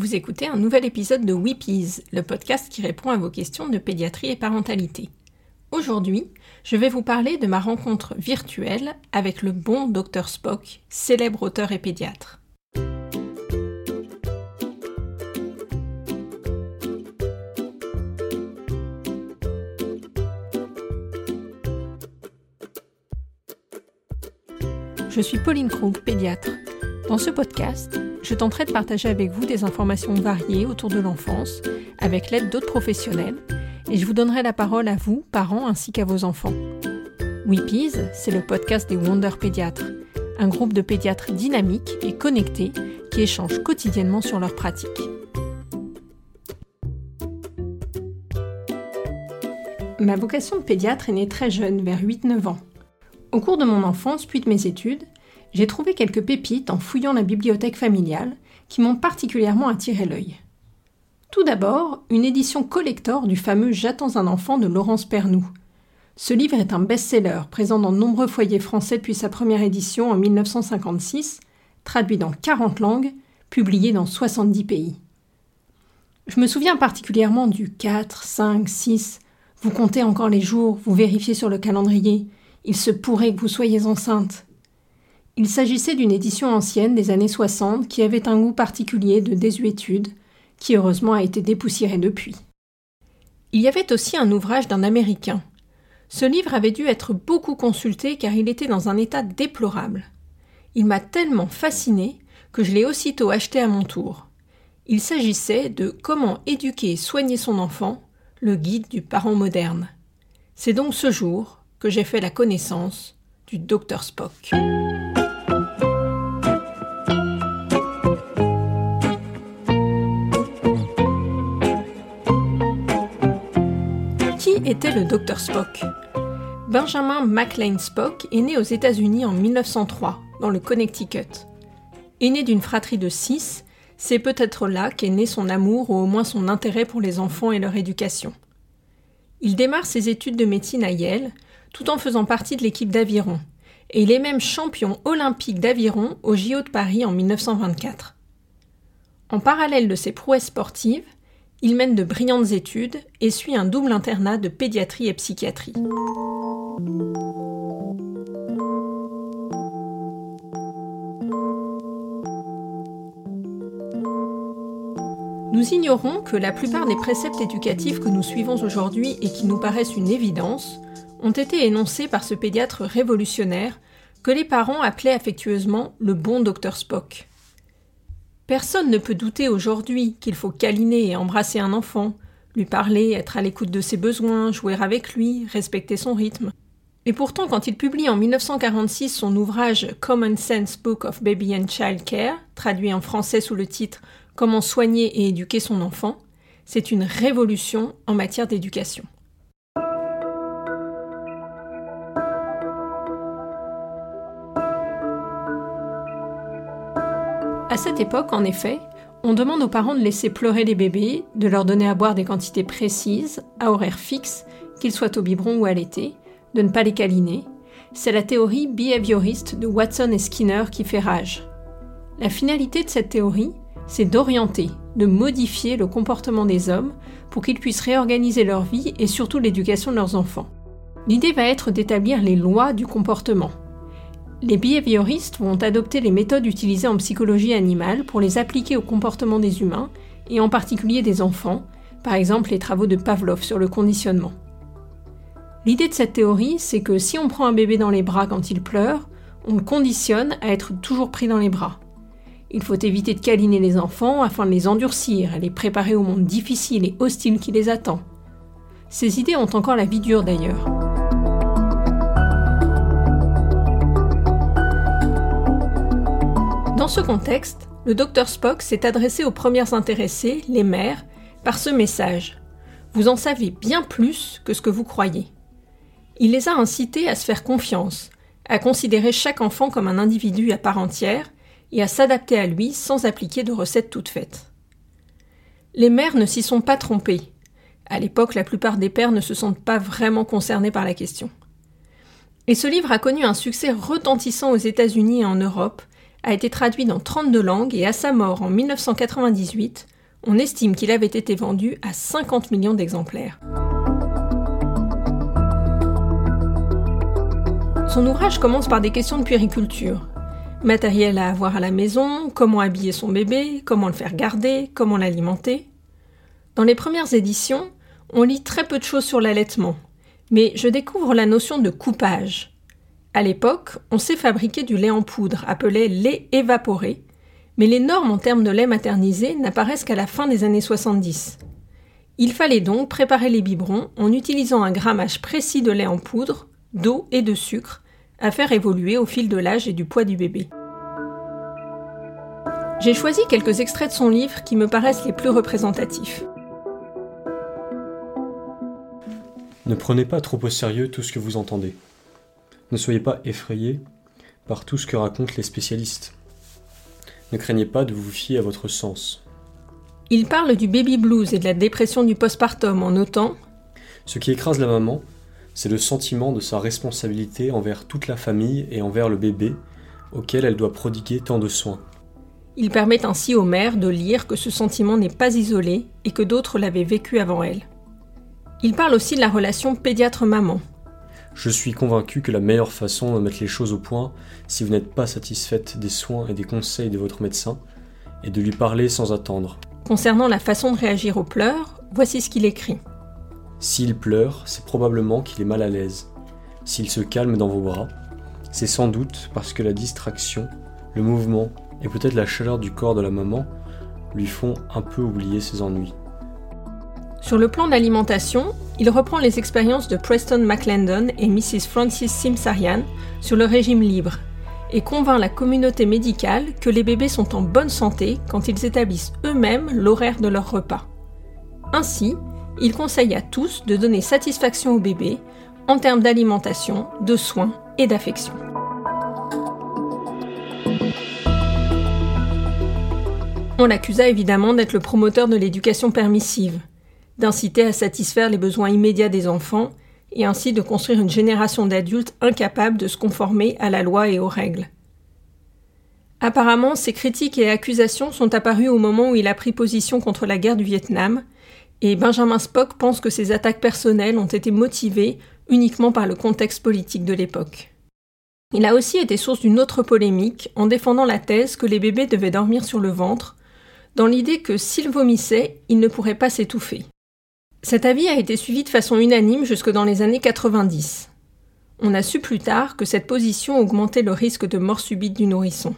Vous écoutez un nouvel épisode de Weepies, le podcast qui répond à vos questions de pédiatrie et parentalité. Aujourd'hui, je vais vous parler de ma rencontre virtuelle avec le bon Dr Spock, célèbre auteur et pédiatre. Je suis Pauline Krug, pédiatre. Dans ce podcast, je tenterai de partager avec vous des informations variées autour de l'enfance, avec l'aide d'autres professionnels, et je vous donnerai la parole à vous, parents, ainsi qu'à vos enfants. Weepies, c'est le podcast des Wonder Pédiatres, un groupe de pédiatres dynamiques et connectés qui échangent quotidiennement sur leurs pratiques. Ma vocation de pédiatre est née très jeune, vers 8-9 ans. Au cours de mon enfance puis de mes études, j'ai trouvé quelques pépites en fouillant la bibliothèque familiale qui m'ont particulièrement attiré l'œil. Tout d'abord, une édition collector du fameux J'attends un enfant de Laurence Pernoud. Ce livre est un best-seller présent dans de nombreux foyers français depuis sa première édition en 1956, traduit dans 40 langues, publié dans 70 pays. Je me souviens particulièrement du 4, 5, 6. Vous comptez encore les jours, vous vérifiez sur le calendrier. Il se pourrait que vous soyez enceinte. Il s'agissait d'une édition ancienne des années 60 qui avait un goût particulier de désuétude, qui heureusement a été dépoussiéré depuis. Il y avait aussi un ouvrage d'un Américain. Ce livre avait dû être beaucoup consulté car il était dans un état déplorable. Il m'a tellement fasciné que je l'ai aussitôt acheté à mon tour. Il s'agissait de Comment éduquer et soigner son enfant, le guide du parent moderne. C'est donc ce jour que j'ai fait la connaissance du Dr Spock. Était le Dr Spock Benjamin McLean Spock est né aux États-Unis en 1903, dans le Connecticut. Aîné d'une fratrie de six, c'est peut-être là qu'est né son amour ou au moins son intérêt pour les enfants et leur éducation. Il démarre ses études de médecine à Yale, tout en faisant partie de l'équipe d'aviron, et il est même champion olympique d'aviron au JO de Paris en 1924. En parallèle de ses prouesses sportives, il mène de brillantes études et suit un double internat de pédiatrie et psychiatrie. Nous ignorons que la plupart des préceptes éducatifs que nous suivons aujourd'hui et qui nous paraissent une évidence ont été énoncés par ce pédiatre révolutionnaire que les parents appelaient affectueusement le bon docteur Spock. Personne ne peut douter aujourd'hui qu'il faut câliner et embrasser un enfant, lui parler, être à l'écoute de ses besoins, jouer avec lui, respecter son rythme. Et pourtant, quand il publie en 1946 son ouvrage Common Sense Book of Baby and Child Care, traduit en français sous le titre Comment soigner et éduquer son enfant, c'est une révolution en matière d'éducation. À cette époque, en effet, on demande aux parents de laisser pleurer les bébés, de leur donner à boire des quantités précises, à horaire fixe, qu'ils soient au biberon ou à l'été, de ne pas les câliner. C'est la théorie behavioriste de Watson et Skinner qui fait rage. La finalité de cette théorie, c'est d'orienter, de modifier le comportement des hommes pour qu'ils puissent réorganiser leur vie et surtout l'éducation de leurs enfants. L'idée va être d'établir les lois du comportement, les behavioristes vont adopter les méthodes utilisées en psychologie animale pour les appliquer au comportement des humains, et en particulier des enfants, par exemple les travaux de Pavlov sur le conditionnement. L'idée de cette théorie, c'est que si on prend un bébé dans les bras quand il pleure, on le conditionne à être toujours pris dans les bras. Il faut éviter de câliner les enfants afin de les endurcir et les préparer au monde difficile et hostile qui les attend. Ces idées ont encore la vie dure d'ailleurs. Ce contexte, le docteur Spock s'est adressé aux premières intéressées, les mères, par ce message. Vous en savez bien plus que ce que vous croyez. Il les a incitées à se faire confiance, à considérer chaque enfant comme un individu à part entière et à s'adapter à lui sans appliquer de recettes toutes faites. Les mères ne s'y sont pas trompées. À l'époque, la plupart des pères ne se sentent pas vraiment concernés par la question. Et ce livre a connu un succès retentissant aux États-Unis et en Europe, a été traduit dans 32 langues et à sa mort en 1998, on estime qu'il avait été vendu à 50 millions d'exemplaires. Son ouvrage commence par des questions de puériculture. Matériel à avoir à la maison, comment habiller son bébé, comment le faire garder, comment l'alimenter. Dans les premières éditions, on lit très peu de choses sur l'allaitement, mais je découvre la notion de coupage. À l'époque, on sait fabriquer du lait en poudre, appelé lait évaporé, mais les normes en termes de lait maternisé n'apparaissent qu'à la fin des années 70. Il fallait donc préparer les biberons en utilisant un grammage précis de lait en poudre d'eau et de sucre à faire évoluer au fil de l'âge et du poids du bébé. J'ai choisi quelques extraits de son livre qui me paraissent les plus représentatifs. Ne prenez pas trop au sérieux tout ce que vous entendez. Ne soyez pas effrayés par tout ce que racontent les spécialistes. Ne craignez pas de vous fier à votre sens. Il parle du baby blues et de la dépression du postpartum en notant Ce qui écrase la maman, c'est le sentiment de sa responsabilité envers toute la famille et envers le bébé, auquel elle doit prodiguer tant de soins. Il permet ainsi aux mères de lire que ce sentiment n'est pas isolé et que d'autres l'avaient vécu avant elle. Il parle aussi de la relation pédiatre-maman. Je suis convaincu que la meilleure façon de mettre les choses au point, si vous n'êtes pas satisfaite des soins et des conseils de votre médecin, est de lui parler sans attendre. Concernant la façon de réagir aux pleurs, voici ce qu'il écrit. S'il pleure, c'est probablement qu'il est mal à l'aise. S'il se calme dans vos bras, c'est sans doute parce que la distraction, le mouvement et peut-être la chaleur du corps de la maman lui font un peu oublier ses ennuis. Sur le plan d'alimentation, il reprend les expériences de Preston McClendon et Mrs. Francis Simsarian sur le régime libre et convainc la communauté médicale que les bébés sont en bonne santé quand ils établissent eux-mêmes l'horaire de leur repas. Ainsi, il conseille à tous de donner satisfaction au bébé en termes d'alimentation, de soins et d'affection. On l'accusa évidemment d'être le promoteur de l'éducation permissive, d'inciter à satisfaire les besoins immédiats des enfants et ainsi de construire une génération d'adultes incapables de se conformer à la loi et aux règles. Apparemment, ces critiques et accusations sont apparues au moment où il a pris position contre la guerre du Vietnam et Benjamin Spock pense que ces attaques personnelles ont été motivées uniquement par le contexte politique de l'époque. Il a aussi été source d'une autre polémique en défendant la thèse que les bébés devaient dormir sur le ventre, dans l'idée que s'ils vomissaient, ils ne pourraient pas s'étouffer. Cet avis a été suivi de façon unanime jusque dans les années 90. On a su plus tard que cette position augmentait le risque de mort subite du nourrisson.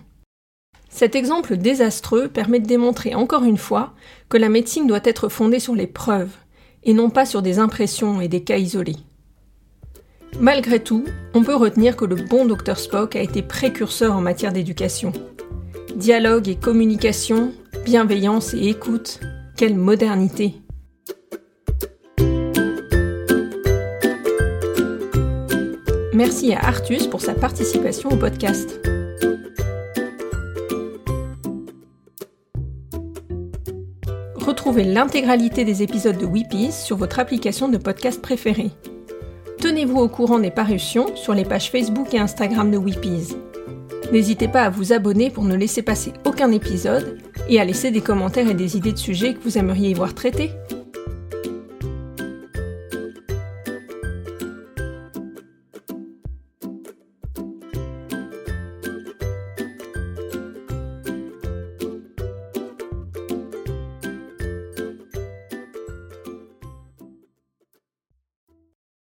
Cet exemple désastreux permet de démontrer encore une fois que la médecine doit être fondée sur les preuves, et non pas sur des impressions et des cas isolés. Malgré tout, on peut retenir que le bon Dr Spock a été précurseur en matière d'éducation. Dialogue et communication, bienveillance et écoute, quelle modernité Merci à Artus pour sa participation au podcast. Retrouvez l'intégralité des épisodes de Weepies sur votre application de podcast préférée. Tenez-vous au courant des parutions sur les pages Facebook et Instagram de Weepies. N'hésitez pas à vous abonner pour ne laisser passer aucun épisode et à laisser des commentaires et des idées de sujets que vous aimeriez y voir traités.